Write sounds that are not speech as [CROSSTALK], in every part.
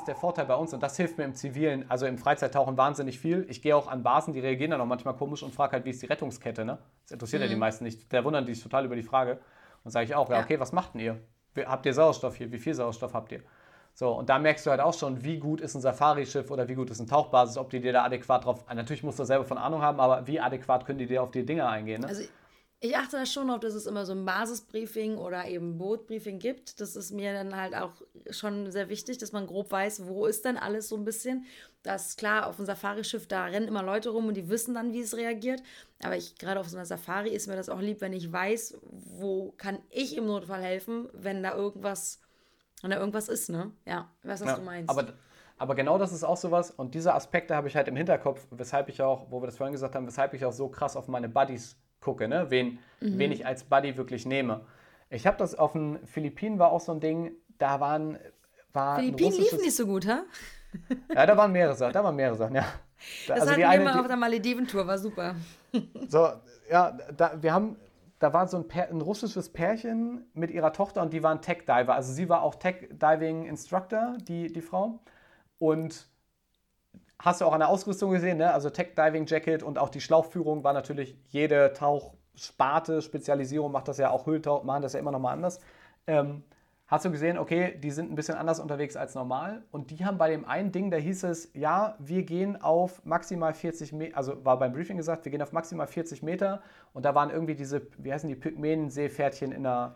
Das ist der Vorteil bei uns und das hilft mir im Zivilen, also im Freizeittauchen wahnsinnig viel. Ich gehe auch an Basen, die reagieren dann auch manchmal komisch und frage halt, wie ist die Rettungskette, ne? Das interessiert mhm. ja die meisten nicht. Da wundern die sich total über die Frage. Und sage ich auch, ja, okay, was macht denn ihr? Habt ihr Sauerstoff hier? Wie viel Sauerstoff habt ihr? So, und da merkst du halt auch schon, wie gut ist ein Safari-Schiff oder wie gut ist ein Tauchbasis, ob die dir da adäquat drauf. Natürlich musst du selber von Ahnung haben, aber wie adäquat können die dir auf die Dinge eingehen? Ne? Also ich achte da schon auf, dass es immer so ein Basisbriefing oder eben Bootbriefing gibt. Das ist mir dann halt auch schon sehr wichtig, dass man grob weiß, wo ist denn alles so ein bisschen. Das ist klar, auf dem Safari-Schiff, da rennen immer Leute rum und die wissen dann, wie es reagiert. Aber ich, gerade auf so einer Safari ist mir das auch lieb, wenn ich weiß, wo kann ich im Notfall helfen, wenn da irgendwas, wenn da irgendwas ist, ne? Ja, was, was ja, du meinst. Aber, aber genau das ist auch sowas und diese Aspekte habe ich halt im Hinterkopf, weshalb ich auch, wo wir das vorhin gesagt haben, weshalb ich auch so krass auf meine Buddies gucke, ne? wen, mhm. wen ich als Buddy wirklich nehme. Ich habe das auf den Philippinen war auch so ein Ding, da waren war Philippinen liefen nicht so gut, ha? [LAUGHS] Ja, da waren mehrere Sachen, da waren mehrere Sachen, ja. Da, das also hatten die wir mal auf der Malediven-Tour, war super. So, ja, da, wir haben, da war so ein, ein, russisches Pärchen mit ihrer Tochter und die waren Tech-Diver. Also sie war auch Tech-Diving-Instructor, die, die Frau. Und hast du auch an der Ausrüstung gesehen, ne? also Tech Diving Jacket und auch die Schlauchführung war natürlich jede Tauchsparte, Spezialisierung macht das ja auch Höhltauch, machen das ja immer nochmal anders. Ähm, hast du gesehen, okay, die sind ein bisschen anders unterwegs als normal und die haben bei dem einen Ding, da hieß es, ja, wir gehen auf maximal 40 Meter, also war beim Briefing gesagt, wir gehen auf maximal 40 Meter und da waren irgendwie diese, wie heißen die, Pygmäen-Seepferdchen in der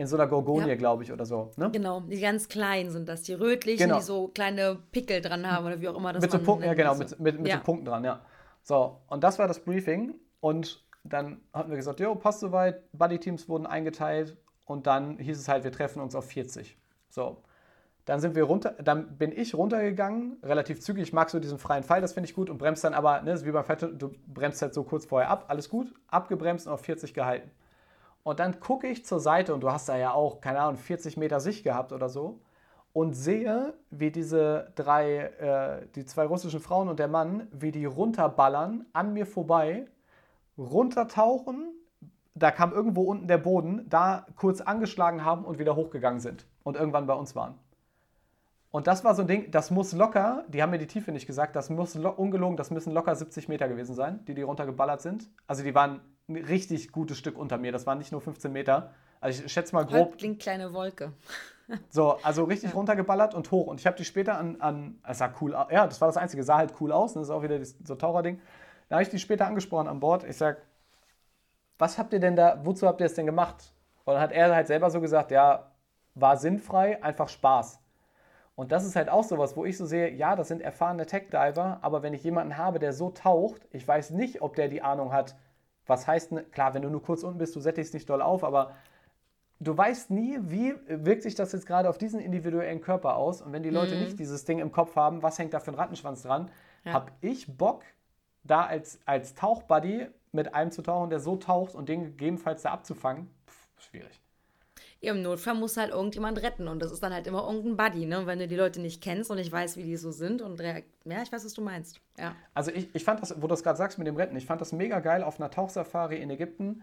in so einer Gorgonie, ja. glaube ich, oder so. Ne? Genau, die ganz kleinen sind das, die rötlichen, genau. die so kleine Pickel dran haben oder wie auch immer das Mit so Punkten, ja genau, mit, mit, mit ja. so Punkten dran, ja. So, und das war das Briefing und dann hatten wir gesagt, jo, passt soweit, Buddy-Teams wurden eingeteilt und dann hieß es halt, wir treffen uns auf 40. So, dann sind wir runter, dann bin ich runtergegangen, relativ zügig, ich mag so diesen freien Fall, das finde ich gut und bremst dann aber, ne, wie beim Fett, du bremst halt so kurz vorher ab, alles gut, abgebremst und auf 40 gehalten. Und dann gucke ich zur Seite und du hast da ja auch, keine Ahnung, 40 Meter Sicht gehabt oder so und sehe, wie diese drei, äh, die zwei russischen Frauen und der Mann, wie die runterballern an mir vorbei, runtertauchen, da kam irgendwo unten der Boden, da kurz angeschlagen haben und wieder hochgegangen sind und irgendwann bei uns waren. Und das war so ein Ding, das muss locker, die haben mir die Tiefe nicht gesagt, das muss ungelogen, das müssen locker 70 Meter gewesen sein, die die runtergeballert sind. Also die waren ein richtig gutes Stück unter mir. Das waren nicht nur 15 Meter. Also ich schätze mal grob. Klingt kleine Wolke. [LAUGHS] so, also richtig ja. runtergeballert und hoch. Und ich habe die später an, an, es sah cool aus. Ja, das war das Einzige, sah halt cool aus. Das ist auch wieder das, so Taucherding. Da habe ich die später angesprochen an Bord. Ich sage, was habt ihr denn da, wozu habt ihr es denn gemacht? Und dann hat er halt selber so gesagt, ja, war sinnfrei, einfach Spaß. Und das ist halt auch sowas, wo ich so sehe, ja, das sind erfahrene Tech-Diver, aber wenn ich jemanden habe, der so taucht, ich weiß nicht, ob der die Ahnung hat, was heißt, klar, wenn du nur kurz unten bist, du sättigst nicht doll auf, aber du weißt nie, wie wirkt sich das jetzt gerade auf diesen individuellen Körper aus. Und wenn die Leute mhm. nicht dieses Ding im Kopf haben, was hängt da für ein Rattenschwanz dran, ja. habe ich Bock, da als, als Tauchbuddy mit einem zu tauchen, der so taucht und den gegebenenfalls da abzufangen, pff, schwierig. Im Notfall muss halt irgendjemand retten und das ist dann halt immer irgendein Buddy, ne? Wenn du die Leute nicht kennst und ich weiß, wie die so sind und ja, ich weiß, was du meinst. Ja. Also ich, ich fand das, wo du das gerade sagst mit dem Retten, ich fand das mega geil. Auf einer Tauchsafari in Ägypten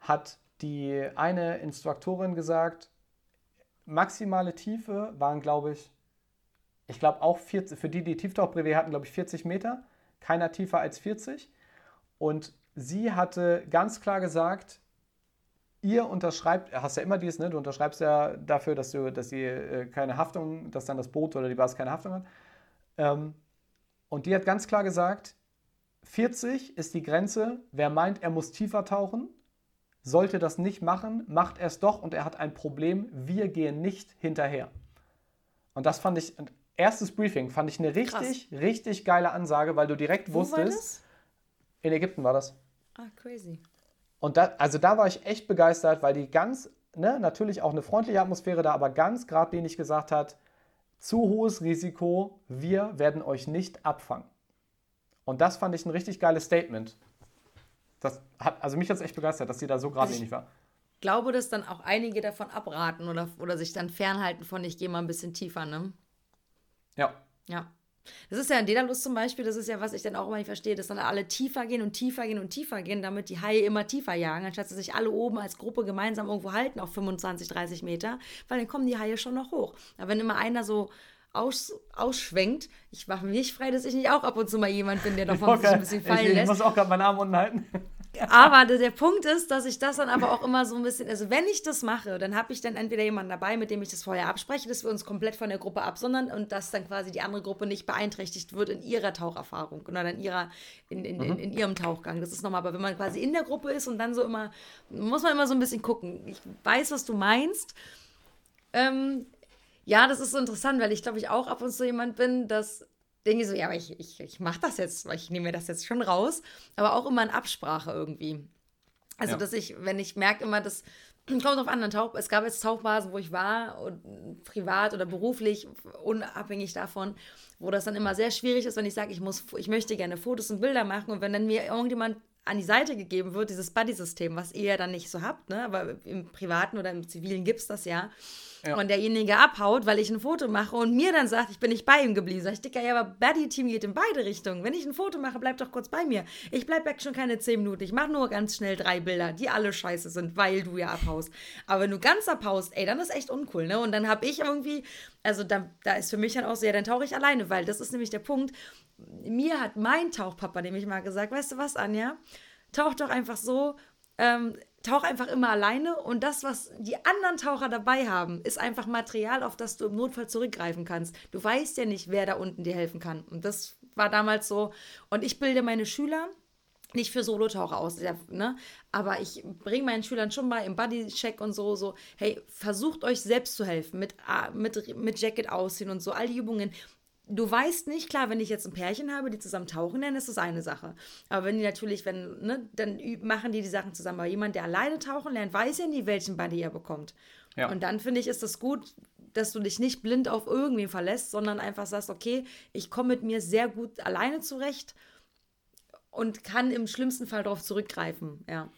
hat die eine Instruktorin gesagt, maximale Tiefe waren, glaube ich, ich glaube auch 40, für die, die Tieftauchbrevet hatten, glaube ich 40 Meter, keiner tiefer als 40. Und sie hatte ganz klar gesagt, ihr unterschreibt, hast ja immer dies, ne? du unterschreibst ja dafür, dass du, dass sie äh, keine Haftung, dass dann das Boot oder die Basis keine Haftung hat. Ähm, und die hat ganz klar gesagt, 40 ist die Grenze. Wer meint, er muss tiefer tauchen, sollte das nicht machen, macht er es doch und er hat ein Problem. Wir gehen nicht hinterher. Und das fand ich, erstes Briefing, fand ich eine richtig, Krass. richtig geile Ansage, weil du direkt Wo wusstest. In Ägypten war das. Ah, crazy. Und da, also da war ich echt begeistert, weil die ganz, ne, natürlich auch eine freundliche Atmosphäre da, aber ganz geradlinig gesagt hat, zu hohes Risiko, wir werden euch nicht abfangen. Und das fand ich ein richtig geiles Statement. das hat, also mich hat es echt begeistert, dass sie da so geradlinig also war. Ich glaube, dass dann auch einige davon abraten oder, oder sich dann fernhalten von, ich gehe mal ein bisschen tiefer, ne? Ja. Ja. Das ist ja in Dedalus zum Beispiel, das ist ja, was ich dann auch immer nicht verstehe, dass dann alle tiefer gehen und tiefer gehen und tiefer gehen, damit die Haie immer tiefer jagen, anstatt dass sich alle oben als Gruppe gemeinsam irgendwo halten auf 25, 30 Meter, weil dann kommen die Haie schon noch hoch. Aber wenn immer einer so aus, ausschwenkt, ich mache mich frei, dass ich nicht auch ab und zu mal jemand bin, der davon [LAUGHS] sich ein bisschen fallen ich, lässt. Ich muss auch gerade meinen Arm unten halten. Aber der, Punkt ist, dass ich das dann aber auch immer so ein bisschen, also wenn ich das mache, dann habe ich dann entweder jemanden dabei, mit dem ich das vorher abspreche, dass wir uns komplett von der Gruppe absondern und dass dann quasi die andere Gruppe nicht beeinträchtigt wird in ihrer Taucherfahrung oder in, ihrer, in, in, mhm. in, in ihrem Tauchgang. Das ist nochmal, aber wenn man quasi in der Gruppe ist und dann so immer, muss man immer so ein bisschen gucken. Ich weiß, was du meinst. Ähm, ja, das ist so interessant, weil ich glaube, ich auch ab und zu jemand bin, dass denke ich so, ja, aber ich, ich, ich mache das jetzt, weil ich nehme mir das jetzt schon raus, aber auch immer in Absprache irgendwie. Also, ja. dass ich, wenn ich merke immer, dass [CLEARS THROAT] kommt auf anderen Tauch, es gab jetzt Tauchbasen, wo ich war, und privat oder beruflich, unabhängig davon, wo das dann immer sehr schwierig ist, wenn ich sage, ich muss, ich möchte gerne Fotos und Bilder machen und wenn dann mir irgendjemand an die Seite gegeben wird, dieses Buddy-System, was ihr ja dann nicht so habt, ne? aber im Privaten oder im Zivilen gibt es das ja ja. und derjenige abhaut, weil ich ein Foto mache und mir dann sagt, ich bin nicht bei ihm geblieben. Sag ich, Dicker, ja, aber Buddy-Team geht in beide Richtungen. Wenn ich ein Foto mache, bleib doch kurz bei mir. Ich bleib weg schon keine zehn Minuten. Ich mache nur ganz schnell drei Bilder, die alle scheiße sind, weil du ja abhaust. Aber wenn du ganz abhaust, ey, dann ist echt uncool, ne? Und dann habe ich irgendwie, also da, da ist für mich dann auch so, ja, dann tauche ich alleine, weil das ist nämlich der Punkt. Mir hat mein Tauchpapa nämlich mal gesagt, weißt du was, Anja? Tauch doch einfach so, ähm, tauch einfach immer alleine und das, was die anderen Taucher dabei haben, ist einfach Material, auf das du im Notfall zurückgreifen kannst. Du weißt ja nicht, wer da unten dir helfen kann. Und das war damals so. Und ich bilde meine Schüler nicht für Solotaucher aus, ne? aber ich bringe meinen Schülern schon mal im Buddy-Check und so, so, hey, versucht euch selbst zu helfen, mit, ah, mit, mit Jacket ausziehen und so, all die Übungen du weißt nicht, klar, wenn ich jetzt ein Pärchen habe, die zusammen tauchen, dann ist das eine Sache. Aber wenn die natürlich, wenn, ne, dann machen die die Sachen zusammen. Aber jemand, der alleine tauchen lernt, weiß ja nie, welchen Buddy er bekommt. Ja. Und dann finde ich, ist das gut, dass du dich nicht blind auf irgendwen verlässt, sondern einfach sagst, okay, ich komme mit mir sehr gut alleine zurecht und kann im schlimmsten Fall darauf zurückgreifen. Ja.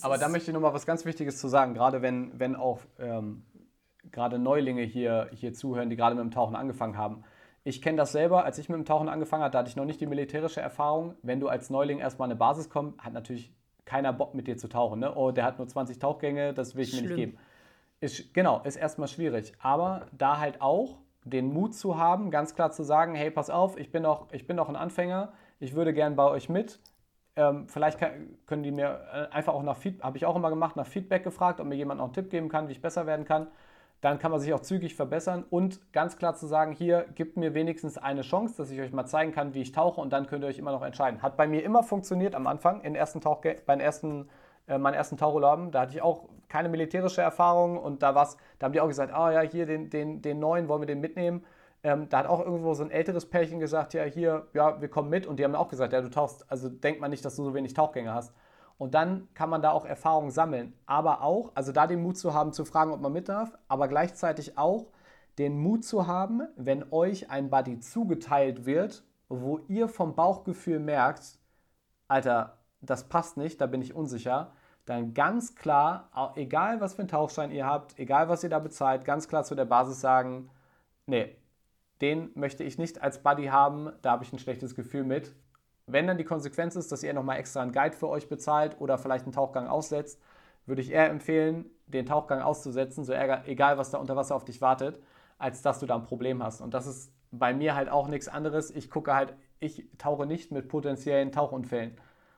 Aber da möchte ich nochmal was ganz Wichtiges zu sagen, gerade wenn, wenn auch ähm, gerade Neulinge hier, hier zuhören, die gerade mit dem Tauchen angefangen haben ich kenne das selber, als ich mit dem Tauchen angefangen habe, da hatte ich noch nicht die militärische Erfahrung. Wenn du als Neuling erstmal eine Basis kommst, hat natürlich keiner Bock mit dir zu tauchen. Ne? Oh, der hat nur 20 Tauchgänge, das will ich Schlimm. mir nicht geben. Ist, genau, ist erstmal schwierig. Aber da halt auch den Mut zu haben, ganz klar zu sagen, hey, pass auf, ich bin doch, ich bin doch ein Anfänger, ich würde gern bei euch mit. Ähm, vielleicht kann, können die mir äh, einfach auch nach Feedback, habe ich auch immer gemacht, nach Feedback gefragt, ob mir jemand noch einen Tipp geben kann, wie ich besser werden kann dann kann man sich auch zügig verbessern und ganz klar zu sagen, hier gibt mir wenigstens eine Chance, dass ich euch mal zeigen kann, wie ich tauche und dann könnt ihr euch immer noch entscheiden. Hat bei mir immer funktioniert am Anfang, in ersten Tauch, bei den ersten, äh, meinen ersten Tauchurlauben, da hatte ich auch keine militärische Erfahrung und da, war's, da haben die auch gesagt, ah oh ja, hier den, den, den neuen, wollen wir den mitnehmen? Ähm, da hat auch irgendwo so ein älteres Pärchen gesagt, ja, hier, ja, wir kommen mit und die haben auch gesagt, ja, du tauchst, also denkt man nicht, dass du so wenig Tauchgänge hast. Und dann kann man da auch Erfahrung sammeln. Aber auch, also da den Mut zu haben, zu fragen, ob man mit darf, aber gleichzeitig auch den Mut zu haben, wenn euch ein Buddy zugeteilt wird, wo ihr vom Bauchgefühl merkt, Alter, das passt nicht, da bin ich unsicher, dann ganz klar, egal was für einen Tauchschein ihr habt, egal was ihr da bezahlt, ganz klar zu der Basis sagen, nee, den möchte ich nicht als Buddy haben, da habe ich ein schlechtes Gefühl mit, wenn dann die Konsequenz ist, dass ihr nochmal extra einen Guide für euch bezahlt oder vielleicht einen Tauchgang aussetzt, würde ich eher empfehlen, den Tauchgang auszusetzen, so egal was da unter Wasser auf dich wartet, als dass du da ein Problem hast. Und das ist bei mir halt auch nichts anderes. Ich gucke halt, ich tauche nicht mit potenziellen Tauchunfällen.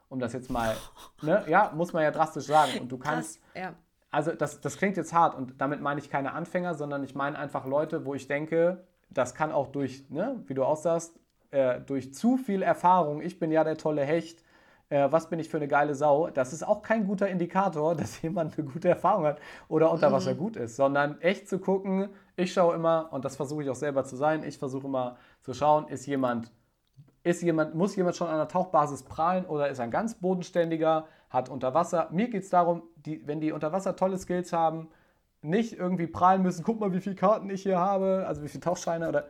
Um das jetzt mal, [LAUGHS] ne? ja, muss man ja drastisch sagen. Und du kannst, Krass, ja. also das, das klingt jetzt hart und damit meine ich keine Anfänger, sondern ich meine einfach Leute, wo ich denke, das kann auch durch, ne, wie du aussahst, äh, durch zu viel Erfahrung, ich bin ja der tolle Hecht, äh, was bin ich für eine geile Sau, das ist auch kein guter Indikator, [LAUGHS] dass jemand eine gute Erfahrung hat oder unter Wasser mhm. gut ist, sondern echt zu gucken, ich schaue immer, und das versuche ich auch selber zu sein, ich versuche immer zu schauen, ist jemand, ist jemand, muss jemand schon an der Tauchbasis prahlen oder ist ein ganz bodenständiger, hat unter Wasser, mir geht es darum, die, wenn die unter Wasser tolle Skills haben, nicht irgendwie prahlen müssen, guck mal, wie viele Karten ich hier habe, also wie viele Tauchscheine oder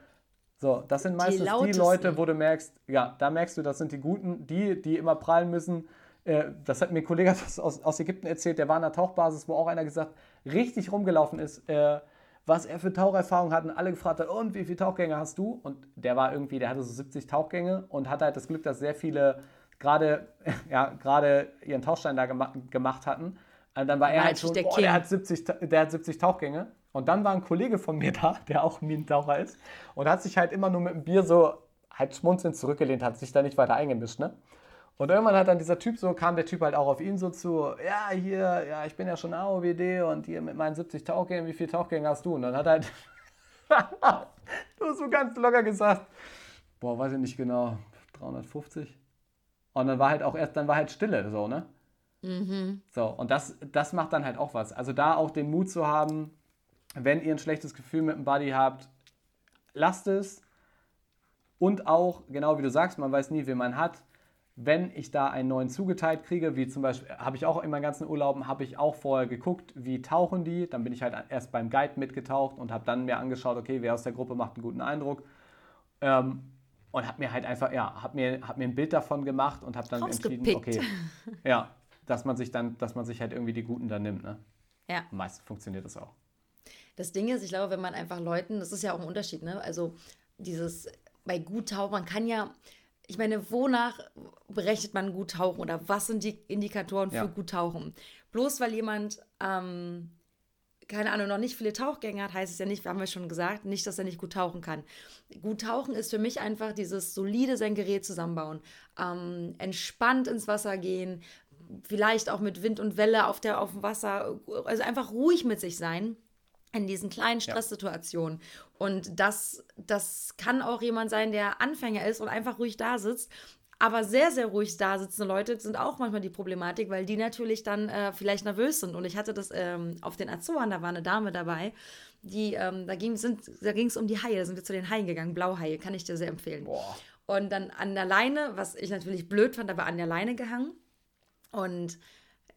so, das sind meistens die, die, Leute, wo du merkst, ja, da merkst du, das sind die Guten, die, die immer prallen müssen. äh, das hat mir ein Kollege [LAUGHS] aus, aus Ägypten erzählt, der war an der Tauchbasis, wo auch einer gesagt, richtig rumgelaufen ist, äh, was er für Taucherfahrung hat und alle gefragt hat, und wie viele Tauchgänge hast du? Und der war irgendwie, der hatte so 70 Tauchgänge und hatte halt das Glück, dass sehr viele gerade [LAUGHS] ja, gerade ihren Tauchstein da gema gemacht hatten. Und dann war er halt schon, der, boah, der, hat 70, der hat 70 Tauchgänge. Und dann war ein Kollege von mir [LAUGHS] da, der auch Minentaucher ist, und hat sich halt immer nur mit dem Bier so halt schmunzelnd zurückgelehnt, hat sich da nicht weiter eingemischt, ne? Und irgendwann hat dann dieser Typ so, kam der Typ halt auch auf ihn so zu, ja, hier, ja, ich bin ja schon AOWD und hier mit meinen 70 Tauchgängen, wie viele Tauchgänge hast du? Und dann hat er halt [LAUGHS] nur so ganz locker gesagt, boah, weiß ich nicht genau, 350. Und dann war halt auch erst, dann war halt Stille, so, ne? Mhm. So, und das, das macht dann halt auch was. Also da auch den Mut zu haben, wenn ihr ein schlechtes Gefühl mit dem Buddy habt, lasst es. Und auch, genau wie du sagst, man weiß nie, wen man hat wenn ich da einen neuen zugeteilt kriege, wie zum Beispiel, habe ich auch in meinen ganzen Urlauben, habe ich auch vorher geguckt, wie tauchen die. Dann bin ich halt erst beim Guide mitgetaucht und habe dann mir angeschaut, okay, wer aus der Gruppe macht einen guten Eindruck. Ähm, und habe mir halt einfach, ja, habe mir, hab mir ein Bild davon gemacht und habe dann entschieden, okay, ja, dass man sich dann, dass man sich halt irgendwie die Guten dann nimmt. Ne? Ja. Meistens funktioniert das auch. Das Ding ist, ich glaube, wenn man einfach Leuten, das ist ja auch ein Unterschied, ne? Also dieses bei gut tauchen, man kann ja, ich meine, wonach berechnet man gut tauchen oder was sind die Indikatoren für ja. gut tauchen? Bloß weil jemand, ähm, keine Ahnung, noch nicht viele Tauchgänge hat, heißt es ja nicht, haben wir schon gesagt, nicht, dass er nicht gut tauchen kann. Gut tauchen ist für mich einfach dieses solide sein Gerät zusammenbauen, ähm, entspannt ins Wasser gehen, vielleicht auch mit Wind und Welle auf, der, auf dem Wasser, also einfach ruhig mit sich sein in diesen kleinen Stresssituationen. Ja. Und das, das kann auch jemand sein, der Anfänger ist und einfach ruhig da sitzt. Aber sehr, sehr ruhig da sitzende Leute sind auch manchmal die Problematik, weil die natürlich dann äh, vielleicht nervös sind. Und ich hatte das ähm, auf den Azoren, da war eine Dame dabei, die, ähm, da ging es um die Haie, da sind wir zu den Haien gegangen, Blauhaie, kann ich dir sehr empfehlen. Boah. Und dann an der Leine, was ich natürlich blöd fand, aber an der Leine gehangen. Und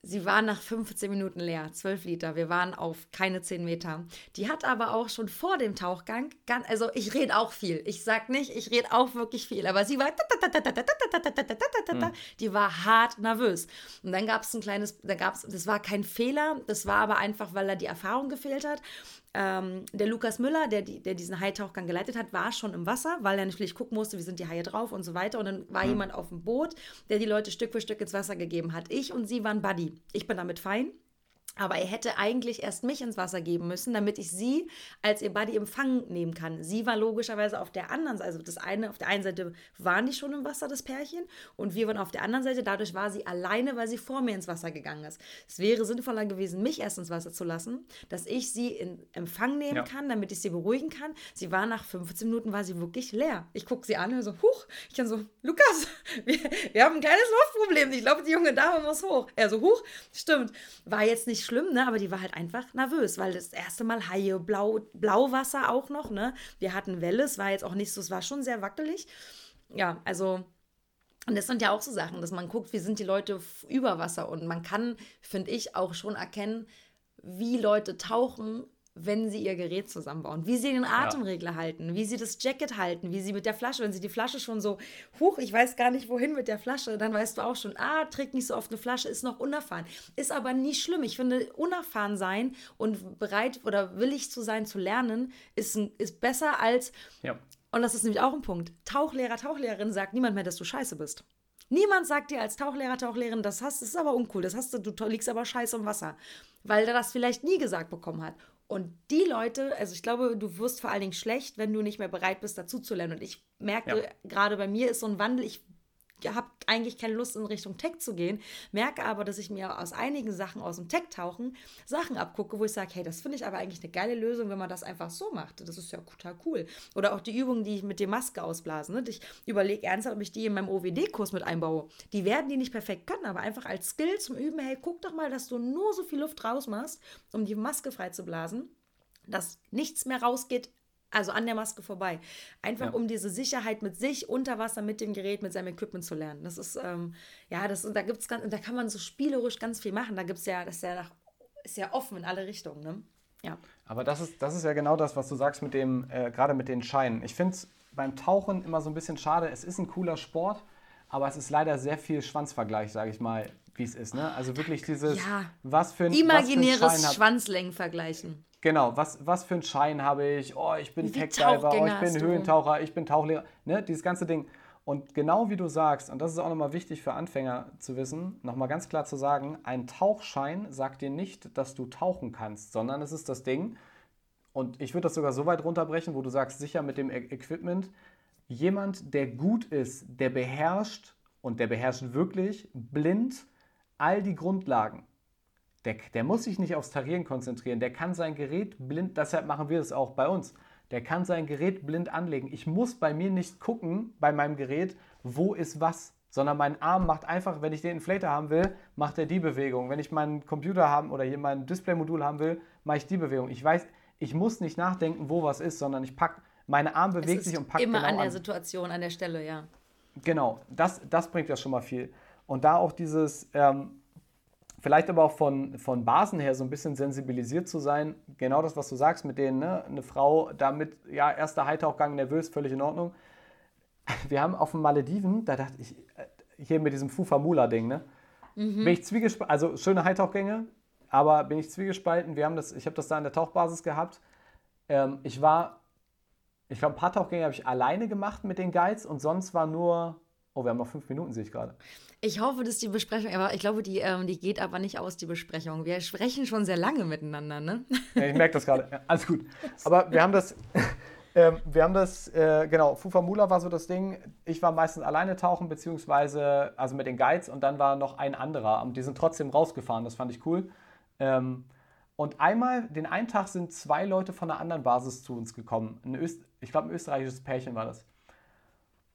Sie war nach 15 Minuten leer, 12 Liter. Wir waren auf keine 10 Meter. Die hat aber auch schon vor dem Tauchgang, ganz, also ich rede auch viel. Ich sag nicht, ich rede auch wirklich viel, aber sie war, die war hart nervös. Und dann gab es ein kleines, da gab das war kein Fehler, das war aber einfach, weil da die Erfahrung gefehlt hat. Ähm, der Lukas Müller, der, der diesen Haitauchgang geleitet hat, war schon im Wasser, weil er natürlich gucken musste, wie sind die Haie drauf und so weiter. Und dann war mhm. jemand auf dem Boot, der die Leute Stück für Stück ins Wasser gegeben hat. Ich und sie waren Buddy. Ich bin damit fein. Aber er hätte eigentlich erst mich ins Wasser geben müssen, damit ich sie als ihr Buddy empfangen nehmen kann. Sie war logischerweise auf der anderen Seite, also das eine, auf der einen Seite waren die schon im Wasser, das Pärchen, und wir waren auf der anderen Seite. Dadurch war sie alleine, weil sie vor mir ins Wasser gegangen ist. Es wäre sinnvoller gewesen, mich erst ins Wasser zu lassen, dass ich sie in Empfang nehmen ja. kann, damit ich sie beruhigen kann. Sie war nach 15 Minuten, war sie wirklich leer. Ich gucke sie an und so, huch, ich kann so, Lukas, [LAUGHS] wir, wir haben ein kleines Luftproblem. Ich glaube, die junge Dame muss hoch. Er so, huch, stimmt. War jetzt nicht schlimm, ne? aber die war halt einfach nervös, weil das erste Mal Haie, Blau, Blauwasser auch noch, ne? Wir hatten Welle, es war jetzt auch nicht so, es war schon sehr wackelig. Ja, also und das sind ja auch so Sachen, dass man guckt, wie sind die Leute über Wasser und man kann, finde ich, auch schon erkennen, wie Leute tauchen wenn sie ihr Gerät zusammenbauen, wie sie den Atemregler ja. halten, wie sie das Jacket halten, wie sie mit der Flasche, wenn sie die Flasche schon so, huch, ich weiß gar nicht wohin mit der Flasche, dann weißt du auch schon, ah, trägt nicht so oft eine Flasche, ist noch unerfahren. Ist aber nie schlimm. Ich finde, unerfahren sein und bereit oder willig zu sein, zu lernen, ist, ist besser als, ja. und das ist nämlich auch ein Punkt, Tauchlehrer, Tauchlehrerin sagt niemand mehr, dass du scheiße bist. Niemand sagt dir als Tauchlehrer, Tauchlehrerin, das hast, das ist aber uncool, das hast du, du liegst aber scheiße im Wasser, weil er das vielleicht nie gesagt bekommen hat. Und die Leute, also ich glaube, du wirst vor allen Dingen schlecht, wenn du nicht mehr bereit bist, dazu zu lernen. Und ich merke, ja. gerade bei mir ist so ein Wandel, ich habe eigentlich keine Lust in Richtung Tech zu gehen, merke aber, dass ich mir aus einigen Sachen aus dem Tech-Tauchen Sachen abgucke, wo ich sage, hey, das finde ich aber eigentlich eine geile Lösung, wenn man das einfach so macht. Das ist ja total cool. Oder auch die Übungen, die ich mit der Maske ausblasen. Ne? Ich überlege ernsthaft, ob ich die in meinem OWD-Kurs mit einbaue. Die werden die nicht perfekt können, aber einfach als Skill zum Üben, hey, guck doch mal, dass du nur so viel Luft rausmachst, um die Maske frei zu blasen dass nichts mehr rausgeht, also an der Maske vorbei. Einfach ja. um diese Sicherheit mit sich unter Wasser, mit dem Gerät, mit seinem Equipment zu lernen. Das ist, ähm, ja, das, da gibt's ganz, da kann man so spielerisch ganz viel machen. Da gibt es ja, das ist ja, nach, ist ja offen in alle Richtungen, ne? Ja. Aber das ist, das ist ja genau das, was du sagst mit dem, äh, gerade mit den Scheinen. Ich finde es beim Tauchen immer so ein bisschen schade. Es ist ein cooler Sport, aber es ist leider sehr viel Schwanzvergleich, sage ich mal, wie es ist. Ne? Also wirklich dieses, ja. was für ein Imaginäres Schwanzlängen vergleichen. Genau, was, was für einen Schein habe ich? Oh, ich bin Tech-Diver, oh, ich bin Höhentaucher, ich bin Tauchlehrer. Ne? Dieses ganze Ding. Und genau wie du sagst, und das ist auch nochmal wichtig für Anfänger zu wissen, nochmal ganz klar zu sagen, ein Tauchschein sagt dir nicht, dass du tauchen kannst, sondern es ist das Ding, und ich würde das sogar so weit runterbrechen, wo du sagst, sicher mit dem e Equipment, jemand, der gut ist, der beherrscht und der beherrscht wirklich blind all die Grundlagen. Der, der muss sich nicht aufs Tarieren konzentrieren, der kann sein Gerät blind, deshalb machen wir es auch bei uns, der kann sein Gerät blind anlegen. Ich muss bei mir nicht gucken, bei meinem Gerät, wo ist was, sondern mein Arm macht einfach, wenn ich den Inflator haben will, macht er die Bewegung. Wenn ich meinen Computer haben oder hier mein Displaymodul haben will, mache ich die Bewegung. Ich weiß, ich muss nicht nachdenken, wo was ist, sondern ich packe, meine Arm bewegt sich und packt immer genau an der an. Situation, an der Stelle, ja. Genau, das, das bringt ja schon mal viel. Und da auch dieses, ähm, vielleicht aber auch von, von Basen her so ein bisschen sensibilisiert zu sein. Genau das, was du sagst mit denen, ne? eine Frau damit, ja, erster Heitauchgang nervös, völlig in Ordnung. [LAUGHS] Wir haben auf den Malediven, da dachte ich, äh, hier mit diesem Fufa-Mula-Ding, ne? Mhm. Bin ich zwiegespalten, also schöne Heitauchgänge, aber bin ich zwiegespalten. Wir haben das, ich habe das da in der Tauchbasis gehabt. Ähm, ich war, ich glaube, ein paar Tauchgänge habe ich alleine gemacht mit den Guides und sonst war nur, oh, wir haben noch fünf Minuten, sehe ich gerade. Ich hoffe, dass die Besprechung, aber ich glaube, die, ähm, die geht aber nicht aus, die Besprechung. Wir sprechen schon sehr lange miteinander, ne? Ja, ich merke das gerade. [LAUGHS] Ja, alles gut. Aber wir haben das, [LAUGHS] äh, wir haben das, äh, genau, Fufa Mula war so das Ding. Ich war meistens alleine tauchen, beziehungsweise, also mit den Guides und dann war noch ein anderer. Und die sind trotzdem rausgefahren, das fand ich cool. Ähm, und einmal, den einen Tag sind zwei Leute von einer anderen Basis zu uns gekommen. Ein Öst, ich glaube, ein österreichisches Pärchen war das.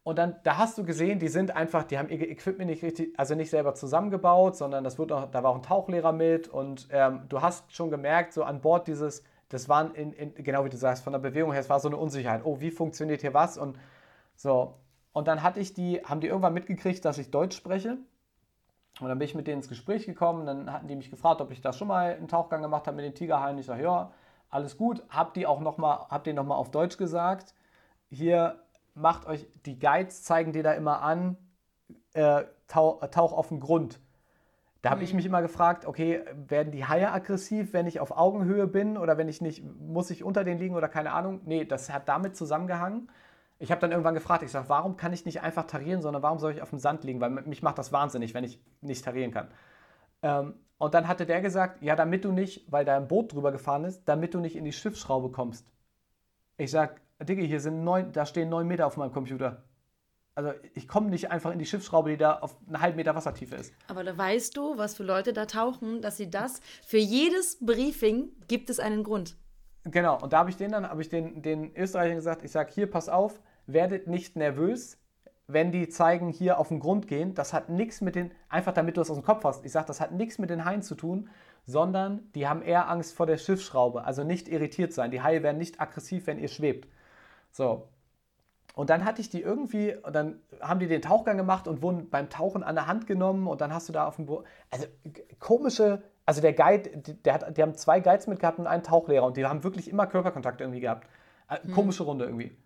Und dann, da hast du gesehen, die sind einfach, die haben ihr Equipment nicht richtig, also nicht selber zusammengebaut, sondern das wird auch, da war auch ein Tauchlehrer mit und ähm, du hast schon gemerkt, so an Bord dieses, das waren in, in, genau wie du sagst, von der Bewegung her, es war so eine Unsicherheit. Oh, wie funktioniert hier was? Und so. Und dann hatte ich die, haben die irgendwann mitgekriegt, dass ich Deutsch spreche. Und dann bin ich mit denen ins Gespräch gekommen. Dann hatten die mich gefragt, ob ich da schon mal einen Tauchgang gemacht habe mit den Tigerhaien. Ich sage, ja, alles gut. Hab die auch noch hab denen nochmal auf Deutsch gesagt. Hier macht euch, die Guides zeigen dir da immer an, äh, tauch, tauch auf den Grund. Da habe mhm. ich mich immer gefragt, okay, werden die Haie aggressiv, wenn ich auf Augenhöhe bin oder wenn ich nicht, muss ich unter denen liegen oder keine Ahnung? Nee, das hat damit zusammengehangen. Ich habe dann irgendwann gefragt, ich sage, warum kann ich nicht einfach tarieren, sondern warum soll ich auf dem Sand liegen? Weil mich macht das wahnsinnig, wenn ich nicht tarieren kann. Ähm, und dann hatte der gesagt, ja, damit du nicht, weil da ein Boot drüber gefahren ist, damit du nicht in die Schiffsschraube kommst. Ich sage, Digga, hier sind neun, da stehen neun Meter auf meinem Computer. Also ich komme nicht einfach in die Schiffsschraube, die da auf einen halben Meter Wassertiefe ist. Aber da weißt du, was für Leute da tauchen, dass sie das, für jedes Briefing gibt es einen Grund. Genau, und da habe ich den dann, habe ich den, den Österreichern gesagt, ich sage, hier, pass auf, werdet nicht nervös, wenn die zeigen, hier auf den Grund gehen. Das hat nichts mit den, einfach damit du das aus dem Kopf hast. Ich sage, das hat nichts mit den Haien zu tun, sondern die haben eher Angst vor der Schiffsschraube. Also nicht irritiert sein. Die Haie werden nicht aggressiv, wenn ihr schwebt. So. Und dann hatte ich die irgendwie, und dann haben die den Tauchgang gemacht und wurden beim Tauchen an der Hand genommen und dann hast du da auf dem Boot. Also komische, also der Guide, der hat, die haben zwei Guides mitgehabt und einen Tauchlehrer und die haben wirklich immer Körperkontakt irgendwie gehabt. Hm. Komische Runde irgendwie.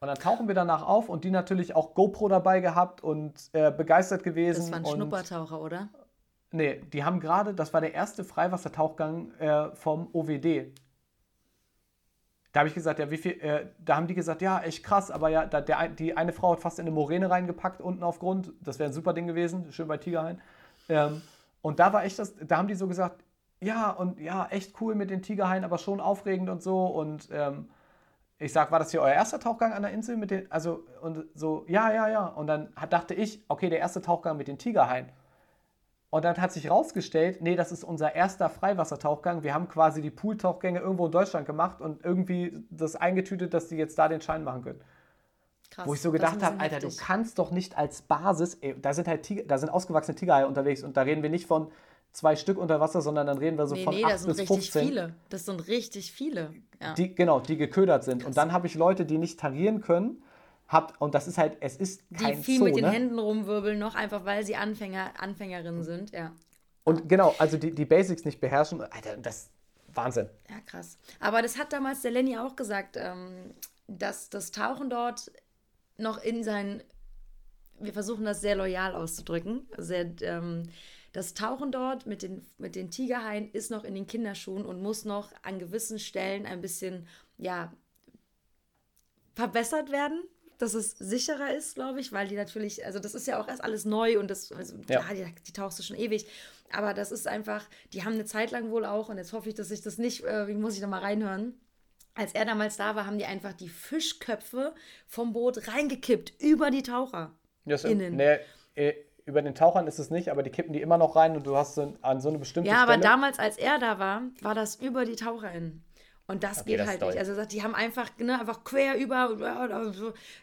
Und dann tauchen wir danach auf und die natürlich auch GoPro dabei gehabt und äh, begeistert gewesen. Das waren Schnuppertaucher, oder? Nee, die haben gerade, das war der erste Freiwassertauchgang äh, vom OWD. Da habe ich gesagt, ja, wie viel, äh, da haben die gesagt, ja, echt krass, aber ja, da, der, die eine Frau hat fast in eine Moräne reingepackt unten auf Grund. Das wäre ein super Ding gewesen, schön bei Tigerhain. Ähm, und da war echt das, da haben die so gesagt, ja, und ja, echt cool mit den Tigerhaien, aber schon aufregend und so. Und ähm, ich sag, war das hier euer erster Tauchgang an der Insel mit den, also, und so, ja, ja, ja. Und dann dachte ich, okay, der erste Tauchgang mit den Tigerhaien. Und dann hat sich herausgestellt, nee, das ist unser erster Freiwassertauchgang. Wir haben quasi die Pooltauchgänge irgendwo in Deutschland gemacht und irgendwie das eingetütet, dass die jetzt da den Schein machen können. Krass, Wo ich so gedacht habe, Alter, heftig. du kannst doch nicht als Basis, ey, da sind halt Tiger, da sind ausgewachsene Tigerhaie unterwegs und da reden wir nicht von zwei Stück unter Wasser, sondern dann reden wir so nee, von nee, 8 bis 15. Viele. Das sind richtig viele. Ja. Die, genau, die geködert sind. Krass. Und dann habe ich Leute, die nicht tarieren können habt, und das ist halt, es ist kein Die viel Zoo, mit den ne? Händen rumwirbeln noch, einfach weil sie Anfänger, Anfängerinnen sind, ja. Und genau, also die, die Basics nicht beherrschen, Alter, das Wahnsinn. Ja, krass. Aber das hat damals der Lenny auch gesagt, ähm, dass das Tauchen dort noch in sein wir versuchen das sehr loyal auszudrücken. Sehr, ähm, das Tauchen dort mit den, mit den Tigerhaien ist noch in den Kinderschuhen und muss noch an gewissen Stellen ein bisschen, ja, verbessert werden, dass es sicherer ist, glaube ich, weil die natürlich, also das ist ja auch erst alles neu und das, also ja, ja die, die, tauchst du schon ewig. Aber das ist einfach, die haben eine Zeit lang wohl auch, und jetzt hoffe ich, dass ich das nicht, äh, muss ich nochmal reinhören. Als er damals da war, haben die einfach die Fischköpfe vom Boot reingekippt über die Taucher. Ja, so, innen. Nee, äh, über den Tauchern ist es nicht, aber die kippen die immer noch rein und du hast so, an so eine bestimmte Ja, aber damals, als er da war, war das über die Taucher innen. Und das okay, geht das halt nicht. Also sagt, die haben einfach, ne, einfach quer über,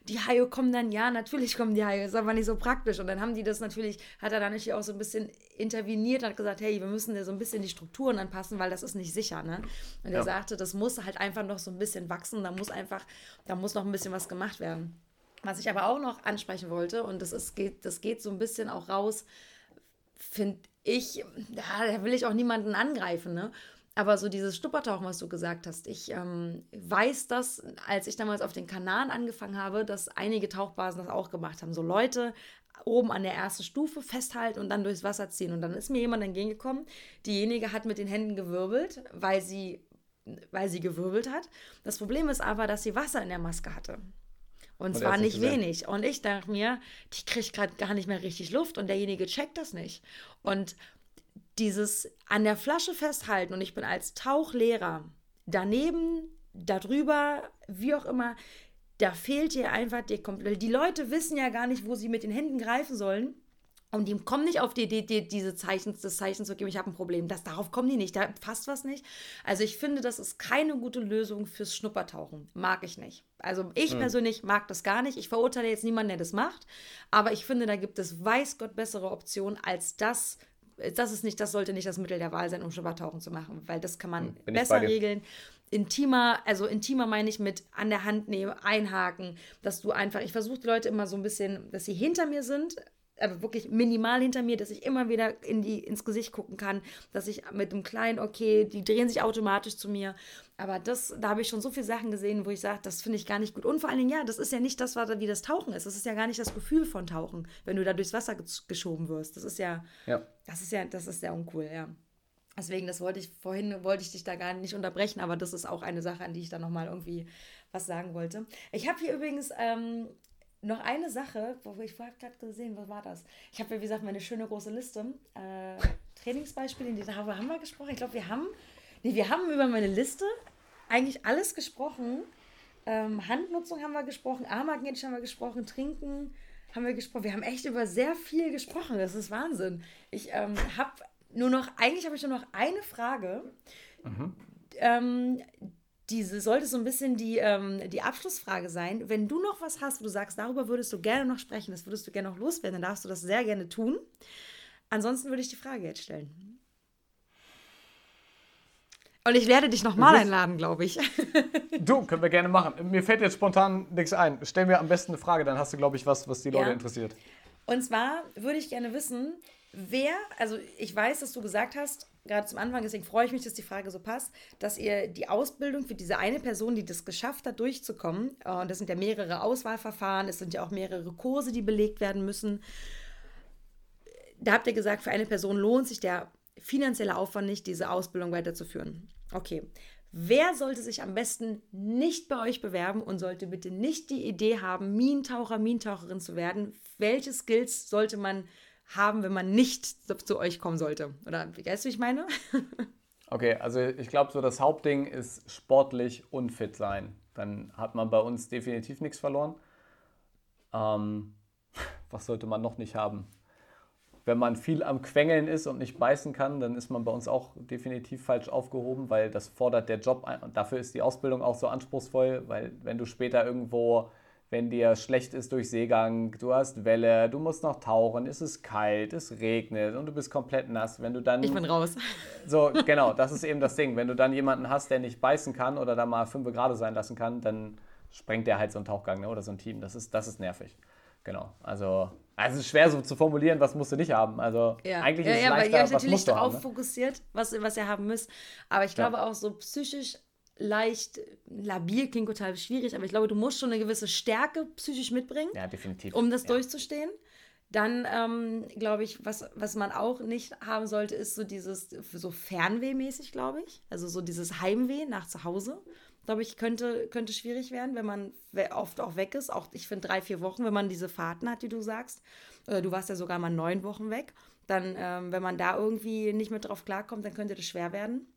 die Haie kommen dann, ja, natürlich kommen die Haie, ist aber nicht so praktisch. Und dann haben die das natürlich, hat er dann natürlich auch so ein bisschen interveniert, hat gesagt, hey, wir müssen ja so ein bisschen die Strukturen anpassen, weil das ist nicht sicher, ne? Und ja. er sagte, das muss halt einfach noch so ein bisschen wachsen, da muss einfach, da muss noch ein bisschen was gemacht werden. Was ich aber auch noch ansprechen wollte, und das, ist, geht, das geht so ein bisschen auch raus, finde ich, da will ich auch niemanden angreifen, ne? Aber so dieses Stuppertauchen, was du gesagt hast, ich ähm, weiß das, als ich damals auf den Kanaren angefangen habe, dass einige Tauchbasen das auch gemacht haben. So Leute oben an der ersten Stufe festhalten und dann durchs Wasser ziehen. Und dann ist mir jemand entgegengekommen, diejenige hat mit den Händen gewirbelt, weil sie, weil sie gewirbelt hat. Das Problem ist aber, dass sie Wasser in der Maske hatte. Und, und zwar nicht wenig. Und ich dachte mir, die kriegt gerade gar nicht mehr richtig Luft und derjenige checkt das nicht. Und dieses an der Flasche festhalten und ich bin als Tauchlehrer daneben, darüber, wie auch immer, da fehlt dir einfach die komplett. Die Leute wissen ja gar nicht, wo sie mit den Händen greifen sollen. Und die kommen nicht auf die Idee, diese Zeichen, das Zeichen zu geben, ich habe ein Problem. Das, darauf kommen die nicht, da passt was nicht. Also ich finde, das ist keine gute Lösung fürs Schnuppertauchen. Mag ich nicht. Also ich mhm. persönlich mag das gar nicht. Ich verurteile jetzt niemanden, der das macht. Aber ich finde, da gibt es weiß Gott bessere Optionen als das, das ist nicht, das sollte nicht das Mittel der Wahl sein, um Schnuppertauchen zu machen, weil das kann man hm, Bin besser regeln. Intimer, also intimer meine ich mit an der Hand nehmen, einhaken, dass du einfach, ich versuche die Leute immer so ein bisschen, dass sie hinter mir sind, aber wirklich minimal hinter mir, dass ich immer wieder in die, ins Gesicht gucken kann, dass ich mit einem kleinen, okay, die drehen sich automatisch zu mir. Aber das, da habe ich schon so viele Sachen gesehen, wo ich sage, das finde ich gar nicht gut. Und vor allen Dingen, ja, das ist ja nicht das, wie das Tauchen ist. Das ist ja gar nicht das Gefühl von Tauchen, wenn du da durchs Wasser geschoben wirst. Das ist ja, ja. das ist ja, das ist sehr uncool, ja. Deswegen, das wollte ich vorhin, wollte ich dich da gar nicht unterbrechen, aber das ist auch eine Sache, an die ich da nochmal irgendwie was sagen wollte. Ich habe hier übrigens ähm, noch eine Sache, wo ich vorher gerade gesehen, was war das? Ich habe ja, wie gesagt, meine schöne große Liste. Äh, Trainingsbeispiele, die darüber haben wir gesprochen. Ich glaube, wir haben, nee, wir haben über meine Liste eigentlich alles gesprochen. Ähm, Handnutzung haben wir gesprochen, Armagentisch haben wir gesprochen, Trinken haben wir gesprochen. Wir haben echt über sehr viel gesprochen. Das ist Wahnsinn. Ich ähm, habe nur noch, eigentlich habe ich nur noch eine Frage. Mhm. Ähm, diese sollte so ein bisschen die, ähm, die Abschlussfrage sein. Wenn du noch was hast, wo du sagst, darüber würdest du gerne noch sprechen, das würdest du gerne noch loswerden, dann darfst du das sehr gerne tun. Ansonsten würde ich die Frage jetzt stellen. Und ich werde dich nochmal einladen, glaube ich. [LAUGHS] Du, können wir gerne machen. Mir fällt jetzt spontan nichts ein. Stell mir am besten eine Frage, dann hast du, glaube ich, was, was die Leute ja. interessiert. Und zwar würde ich gerne wissen, wer, also ich weiß, dass du gesagt hast, gerade zum Anfang, deswegen freue ich mich, dass die Frage so passt, dass ihr die Ausbildung für diese eine Person, die das geschafft hat, durchzukommen, äh, und das sind ja mehrere Auswahlverfahren, es sind ja auch mehrere Kurse, die belegt werden müssen. Da habt ihr gesagt, für eine Person lohnt sich der finanzielle Aufwand nicht, diese Ausbildung weiterzuführen. Okay. Wer sollte sich am besten nicht bei euch bewerben und sollte bitte nicht die Idee haben, Minentaucher, Minentaucherin zu werden? Welche Skills sollte man haben, wenn man nicht zu euch kommen sollte? Oder weißt du, wie ich meine? [LAUGHS] okay, also ich glaube, so das Hauptding ist sportlich unfit sein. Dann hat man bei uns definitiv nichts verloren. Ähm, [LAUGHS] was sollte man noch nicht haben? Wenn man viel am Quengeln ist und nicht beißen kann, dann ist man bei uns auch definitiv falsch aufgehoben, weil das fordert der Job ein. Und dafür ist die Ausbildung auch so anspruchsvoll, weil wenn du später irgendwo, wenn dir schlecht ist durch Seegang, du hast Welle, du musst noch tauchen, ist es kalt, es regnet und du bist komplett nass, wenn du dann... Ich bin raus. So, [LAUGHS] genau, das ist eben das Ding. Wenn du dann jemanden hast, der nicht beißen kann oder da mal fünf Grad sein lassen kann, dann sprengt der halt so einen Tauchgang ne, oder so ein Team. Das ist, das ist nervig. Genau, also also es ist schwer so zu formulieren, was musst du nicht haben. Also ja. eigentlich ist ja, es ja, leichter, weil ihr euch natürlich darauf haben, ne? fokussiert, was, was ihr haben müsst. Aber ich glaube ja. auch so psychisch leicht labil klingt total schwierig, aber ich glaube, du musst schon eine gewisse Stärke psychisch mitbringen. Ja, definitiv. Um das ja. durchzustehen. Dann ähm, glaube ich, was, was man auch nicht haben sollte, ist so dieses, so Fernweh-mäßig, glaube ich. Also so dieses Heimweh nach zu Hause. Glaube ich, könnte, könnte schwierig werden, wenn man oft auch weg ist. Auch ich finde drei, vier Wochen, wenn man diese Fahrten hat, die du sagst. Äh, du warst ja sogar mal neun Wochen weg. Dann, ähm, wenn man da irgendwie nicht mit drauf klarkommt, dann könnte das schwer werden.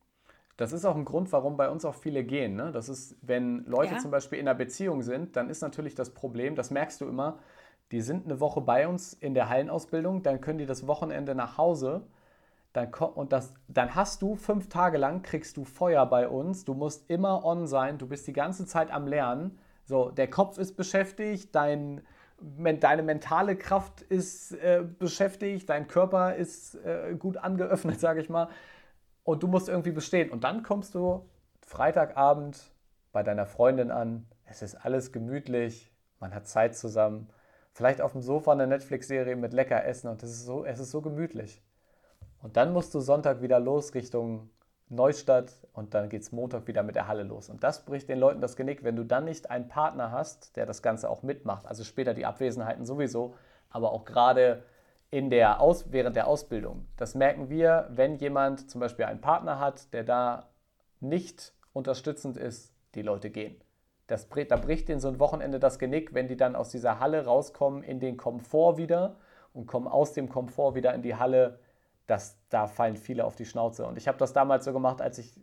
Das ist auch ein Grund, warum bei uns auch viele gehen. Ne? Das ist, wenn Leute Ja. zum Beispiel in einer Beziehung sind, dann ist natürlich das Problem, das merkst du immer, die sind eine Woche bei uns in der Hallenausbildung, dann können die das Wochenende nach Hause. Dann, und das, dann hast du fünf Tage lang, kriegst du Feuer bei uns. Du musst immer on sein, du bist die ganze Zeit am Lernen. So, der Kopf ist beschäftigt, dein, deine mentale Kraft ist äh, beschäftigt, dein Körper ist äh, gut angeöffnet, [LAUGHS] sage ich mal. Und du musst irgendwie bestehen. Und dann kommst du Freitagabend bei deiner Freundin an. Es ist alles gemütlich, man hat Zeit zusammen. Vielleicht auf dem Sofa eine Netflix-Serie mit lecker Essen und es ist so, es ist so gemütlich. Und dann musst du Sonntag wieder los Richtung Neustadt und dann geht es Montag wieder mit der Halle los. Und das bricht den Leuten das Genick, wenn du dann nicht einen Partner hast, der das Ganze auch mitmacht. Also später die Abwesenheiten sowieso, aber auch gerade in der Aus während der Ausbildung. Das merken wir, wenn jemand zum Beispiel einen Partner hat, der da nicht unterstützend ist, die Leute gehen. Das, da bricht ihnen so ein Wochenende das Genick, wenn die dann aus dieser Halle rauskommen in den Komfort wieder und kommen aus dem Komfort wieder in die Halle. Das, da fallen viele auf die Schnauze. Und ich habe das damals so gemacht, als ich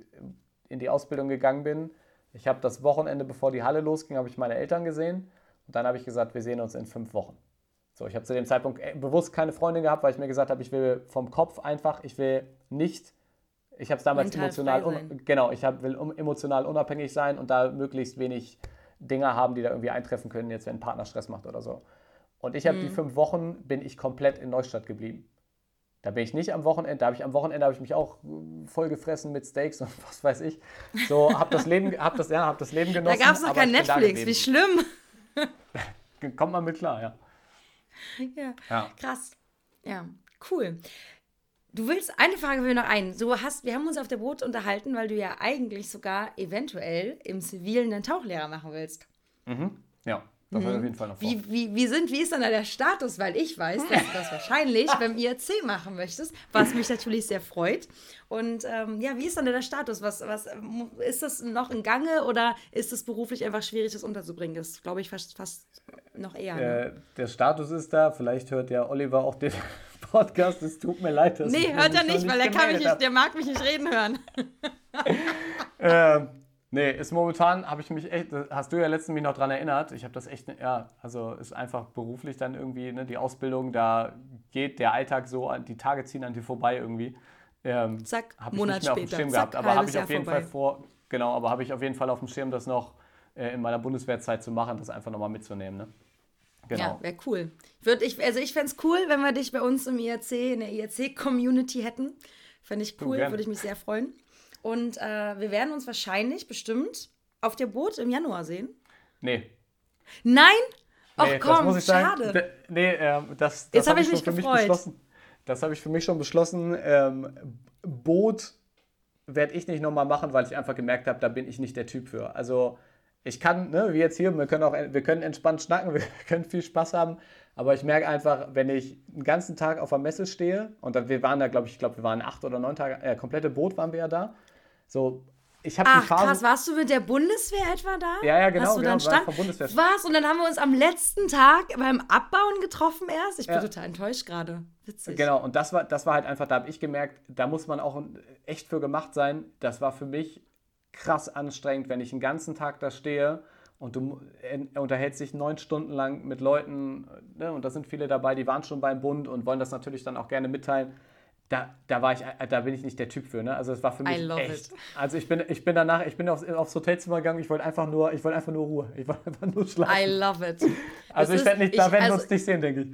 in die Ausbildung gegangen bin. Ich habe das Wochenende, bevor die Halle losging, habe ich meine Eltern gesehen. Und dann habe ich gesagt, wir sehen uns in fünf Wochen. So, ich habe zu dem Zeitpunkt äh, bewusst keine Freundin gehabt, weil ich mir gesagt habe, ich will vom Kopf einfach, ich will nicht, ich habe es damals Mental emotional, un, genau, ich hab, will um, emotional unabhängig sein und da möglichst wenig Dinge haben, die da irgendwie eintreffen können, jetzt wenn ein Partner Stress macht oder so. Und ich habe Mhm. die fünf Wochen, bin ich komplett in Neustadt geblieben. Da bin ich nicht am Wochenende, da habe ich am Wochenende habe ich mich auch äh, voll gefressen mit Steaks und [LAUGHS] was weiß ich. So, habe das Leben, habe das, ja, hab das Leben Da genossen. gab es noch kein da Netflix. Wie schlimm. Kommt man mit klar, ja. Ja. Ja. Krass. Ja, cool. Du willst, eine Frage will noch ein. Du hast, wir haben uns auf der Boot unterhalten, weil du ja eigentlich sogar eventuell im Zivilen einen Tauchlehrer machen willst. Ja, das wird auf jeden Fall noch vor. Wie, wie, wie, sind, wie ist dann da der Status? Weil ich weiß, dass du das wahrscheinlich [LAUGHS] beim IRC machen möchtest, was mich natürlich sehr freut. Und ähm, ja, wie ist dann der Status? Was, was, ist das noch in Gange oder ist es beruflich einfach schwierig, das unterzubringen? Das glaube ich, fast, fast noch eher. Ne? Äh, der Status ist da, vielleicht hört ja Oliver auch den [LAUGHS] Podcast, es tut mir leid. Dass Nee, hört er noch nicht, weil der kann mich nicht, der mag mich nicht reden hören. [LAUGHS] Ähm, nee, ist momentan, habe ich mich echt, hast du ja letztens mich noch dran erinnert, ich habe das echt, ja, also ist einfach beruflich dann irgendwie, ne, die Ausbildung, da geht der Alltag so, an- die Tage ziehen an dir vorbei irgendwie. Ähm, Zack, habe ich Monat nicht mehr auf dem später. Schirm Zack, gehabt, aber habe ich Jahr auf jeden vorbei. Fall vor, genau, aber habe ich auf jeden Fall auf dem Schirm, das noch äh, in meiner Bundeswehrzeit zu machen, das einfach nochmal mitzunehmen, ne? Genau. Ja, wäre cool. Würd ich, also ich fände es cool, wenn wir dich bei uns im IRC, in der IRC-Community hätten. Fände ich cool, würde ich mich sehr freuen. Und äh, wir werden uns wahrscheinlich bestimmt auf der Boot im Januar sehen. Nee, Nein? Ach Nee, komm, das muss ich sagen. schade. D- Nee, ähm, das, das Jetzt hab habe ich ich mich schon für gefreut. mich beschlossen. Das habe ich für mich schon beschlossen. Ähm, Boot werde ich nicht nochmal machen, weil ich einfach gemerkt habe, da bin ich nicht der Typ für. Also ich kann, ne, wie jetzt hier, wir können auch, wir können entspannt schnacken, [LAUGHS] wir können viel Spaß haben, aber ich merke einfach, wenn ich einen ganzen Tag auf der Messe stehe und dann, wir waren da, glaube ich, ich glaube, wir waren acht oder neun Tage, äh, komplette Boot waren wir ja da. So, ich habe die Phase. krass, warst du mit der Bundeswehr etwa da? Ja, ja, genau, Hast du genau, dann stand? vom Bundeswehr- Was? Und dann haben wir uns am letzten Tag beim Abbauen getroffen erst? Ich bin Ja. total enttäuscht gerade. Witzig. Genau, und das war, das war halt einfach, da habe ich gemerkt, da muss man auch echt für gemacht sein. Das war für mich krass anstrengend, wenn ich den ganzen Tag da stehe und du unterhältst dich neun Stunden lang mit Leuten, ne, und da sind viele dabei, die waren schon beim Bund und wollen das natürlich dann auch gerne mitteilen. Da, da, war ich, äh, da bin ich nicht der Typ für, ne? Also es war für mich I love echt. it. Also ich bin, ich bin danach, ich bin aufs, aufs Hotelzimmer gegangen, ich wollte einfach nur, ich wollte einfach nur Ruhe. Ich wollte [LAUGHS] einfach nur schlafen. I love it. also Das ich werde nicht, da werden wir uns nicht sehen, denke ich.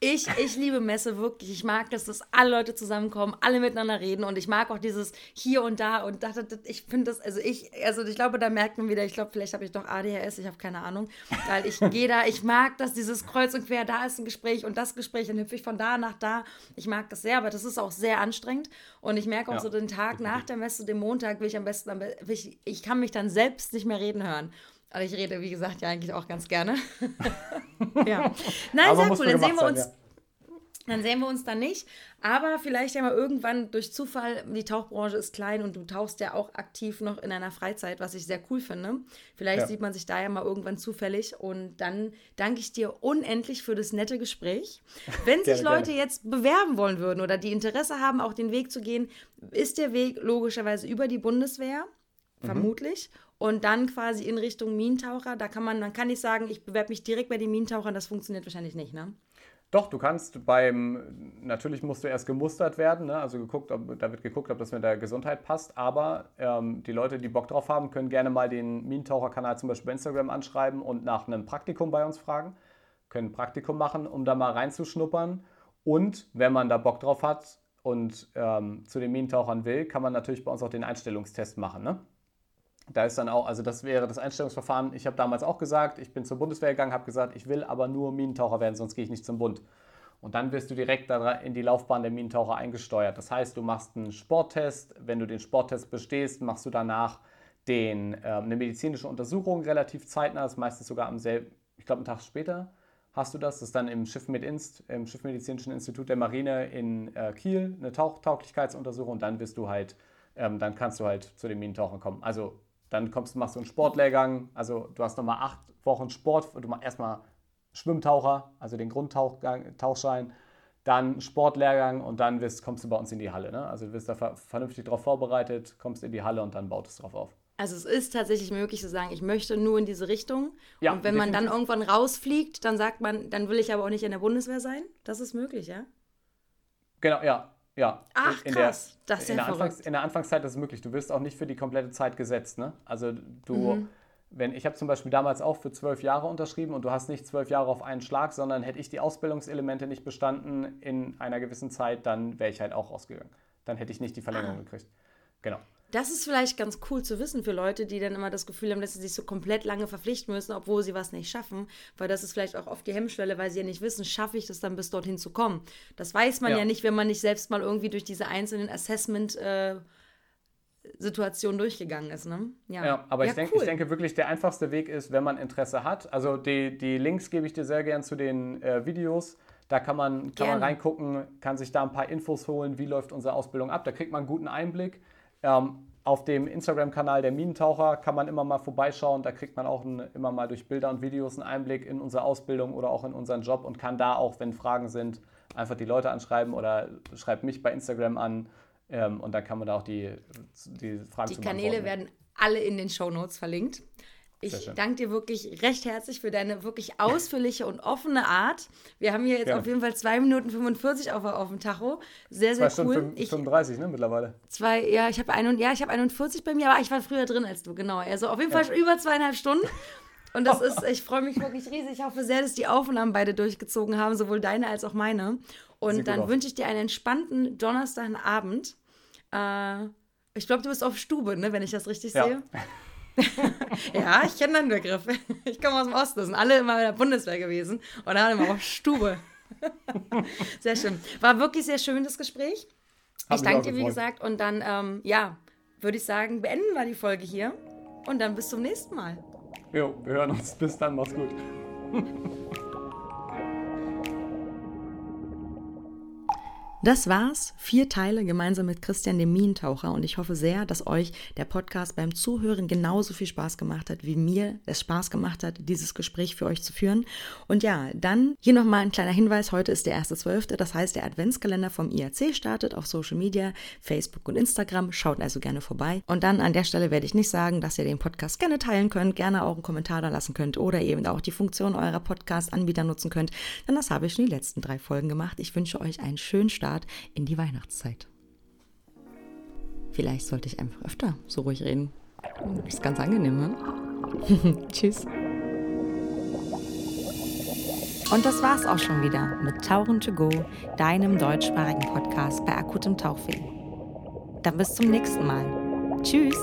Ich, ich liebe Messe wirklich. Ich mag, dass das alle Leute zusammenkommen, alle miteinander reden und ich mag auch dieses hier und da und da, da, da. ich finde das, also ich, also ich glaube, da merkt man wieder, ich glaube, vielleicht habe ich doch ADHS, ich habe keine Ahnung, weil ich gehe da, ich mag, dass dieses Kreuz und Quer, da ist ein Gespräch und das Gespräch, dann hüpfe ich von da nach da. Ich mag das sehr, aber das ist auch sehr anstrengend und ich merke auch Ja, so den Tag nach der Messe, den Montag, will ich am besten, will ich, ich kann mich dann selbst nicht mehr reden hören. Aber ich rede, wie gesagt, ja eigentlich auch ganz gerne. [LAUGHS] ja. Nein, sehr cool. Dann sehen wir sein, uns. Dann sehen wir uns dann nicht. Aber vielleicht ja mal irgendwann durch Zufall, die Tauchbranche ist klein und du tauchst ja auch aktiv noch in einer Freizeit, was ich sehr cool finde. Vielleicht ja. sieht man sich da ja mal irgendwann zufällig. Und dann danke ich dir unendlich für das nette Gespräch. Wenn [LAUGHS] sich gerne, Leute gerne. jetzt bewerben wollen würden oder die Interesse haben, auch den Weg zu gehen, ist der Weg logischerweise über die Bundeswehr, mhm. vermutlich. Und dann quasi in Richtung Minentaucher. Da kann man, man kann nicht sagen, ich bewerbe mich direkt bei den Minentauchern, das funktioniert wahrscheinlich nicht, ne? Doch, du kannst beim, natürlich musst du erst gemustert werden, ne? also geguckt, ob, da wird geguckt, ob das mit der Gesundheit passt, aber ähm, die Leute, die Bock drauf haben, können gerne mal den Minentaucher-Kanal zum Beispiel bei Instagram anschreiben und nach einem Praktikum bei uns fragen, können ein Praktikum machen, um da mal reinzuschnuppern und wenn man da Bock drauf hat und ähm, zu den Minentauchern will, kann man natürlich bei uns auch den Einstellungstest machen. Ne? Da ist dann auch, also das wäre das Einstellungsverfahren. Ich habe damals auch gesagt, ich bin zur Bundeswehr gegangen, habe gesagt, ich will aber nur Minentaucher werden, sonst gehe ich nicht zum Bund. Und dann wirst du direkt in die Laufbahn der Minentaucher eingesteuert. Das heißt, du machst einen Sporttest. Wenn du den Sporttest bestehst, machst du danach den, äh, eine medizinische Untersuchung relativ zeitnah. Das ist meistens sogar am selben, ich glaube, einen Tag später hast du das. Das ist dann im Schiff mit Inst, im Schiffmedizinischen Institut der Marine in äh, Kiel eine Tauchtauglichkeitsuntersuchung. Und dann wirst du halt, ähm, dann kannst du halt zu den Minentauchern kommen. Also dann kommst, machst du einen Sportlehrgang, also du hast nochmal acht Wochen Sport, du machst erstmal Schwimmtaucher, also den Grundtauchschein, dann Sportlehrgang und dann wirst, kommst du bei uns in die Halle. Ne? Also du wirst da vernünftig darauf vorbereitet, kommst in die Halle und dann baut es drauf auf. Also es ist tatsächlich möglich zu sagen, ich möchte nur in diese Richtung. Ja, und wenn definitiv. man dann irgendwann rausfliegt, dann sagt man, dann will ich aber auch nicht in der Bundeswehr sein. Das ist möglich, ja? Genau, ja. Ja. Ach, in krass. Der, das ist in ja der, Anfangs, in der Anfangszeit ist es möglich. Du wirst auch nicht für die komplette Zeit gesetzt. Ne? Also du, mhm. wenn ich habe zum Beispiel damals auch für zwölf Jahre unterschrieben und du hast nicht zwölf Jahre auf einen Schlag, sondern hätte ich die Ausbildungselemente nicht bestanden in einer gewissen Zeit, dann wäre ich halt auch rausgegangen. Dann hätte ich nicht die Verlängerung ah. gekriegt. Genau. Das ist vielleicht ganz cool zu wissen für Leute, die dann immer das Gefühl haben, dass sie sich so komplett lange verpflichten müssen, obwohl sie was nicht schaffen. Weil das ist vielleicht auch oft die Hemmschwelle, weil sie ja nicht wissen, schaffe ich das dann bis dorthin zu kommen. Das weiß man ja, ja nicht, wenn man nicht selbst mal irgendwie durch diese einzelnen Assessment- äh, Situation durchgegangen ist. Ne? Ja. ja aber ja, ich, denk, cool. ich denke wirklich, der einfachste Weg ist, wenn man Interesse hat. Also die, die Links gebe ich dir sehr gern zu den äh, Videos. Da kann man, kann man reingucken, kann sich da ein paar Infos holen, wie läuft unsere Ausbildung ab. Da kriegt man einen guten Einblick. Ähm, auf dem Instagram-Kanal der Minentaucher kann man immer mal vorbeischauen. Da kriegt man auch ein, immer mal durch Bilder und Videos einen Einblick in unsere Ausbildung oder auch in unseren Job und kann da auch, wenn Fragen sind, einfach die Leute anschreiben oder schreibt mich bei Instagram an. Ähm, und dann kann man da auch die, die Fragen Die Kanäle werden alle in den Show Notes verlinkt. Ich danke dir wirklich recht herzlich für deine wirklich ausführliche und offene Art. Wir haben hier jetzt ja. auf jeden Fall 2 Minuten 45 auf, auf dem Tacho. Sehr, sehr zwei cool. Stunden 35, ich, ne, mittlerweile. Zwei, ja, ich habe ja, hab 41 bei mir, aber ich war früher drin als du, genau. Also auf jeden Fall ja. über zweieinhalb Stunden. Und das [LAUGHS] ist, ich freue mich wirklich riesig. Ich hoffe sehr, dass die Aufnahmen beide durchgezogen haben, sowohl deine als auch meine. Und dann wünsche ich dir einen entspannten Donnerstagabend. Äh, ich glaube, du bist auf Stube, ne, wenn ich das richtig ja. sehe. [LAUGHS] [LAUGHS] ja, ich kenne den Begriff. [LAUGHS] Ich komme aus dem Osten, das sind alle immer in der Bundeswehr gewesen und da haben wir auch Stube. [LAUGHS] sehr schön. War wirklich sehr schön, das Gespräch. Hab ich danke dir, wie gesagt. Und dann, ähm, ja, würde ich sagen, beenden wir die Folge hier. Und dann bis zum nächsten Mal. Jo, wir hören uns. Bis dann, mach's gut. Das war's. Vier Teile gemeinsam mit Christian, dem Minentaucher. Und ich hoffe sehr, dass euch der Podcast beim Zuhören genauso viel Spaß gemacht hat, wie mir es Spaß gemacht hat, dieses Gespräch für euch zu führen. Und ja, dann hier nochmal ein kleiner Hinweis. Heute ist der 1.12. Das heißt, der Adventskalender vom IAC startet auf Social Media, Facebook und Instagram. Schaut also gerne vorbei. Und dann an der Stelle werde ich nicht sagen, dass ihr den Podcast gerne teilen könnt, gerne auch einen Kommentar da lassen könnt oder eben auch die Funktion eurer Podcast-Anbieter nutzen könnt. Denn das habe ich schon die letzten drei Folgen gemacht. Ich wünsche euch einen schönen Start Start in die Weihnachtszeit. Vielleicht sollte ich einfach öfter so ruhig reden. Ist ganz angenehm, ne? [LAUGHS] Tschüss. Und das war's auch schon wieder mit Tauchen to Go, deinem deutschsprachigen Podcast bei akutem Tauchweh. Dann bis zum nächsten Mal. Tschüss.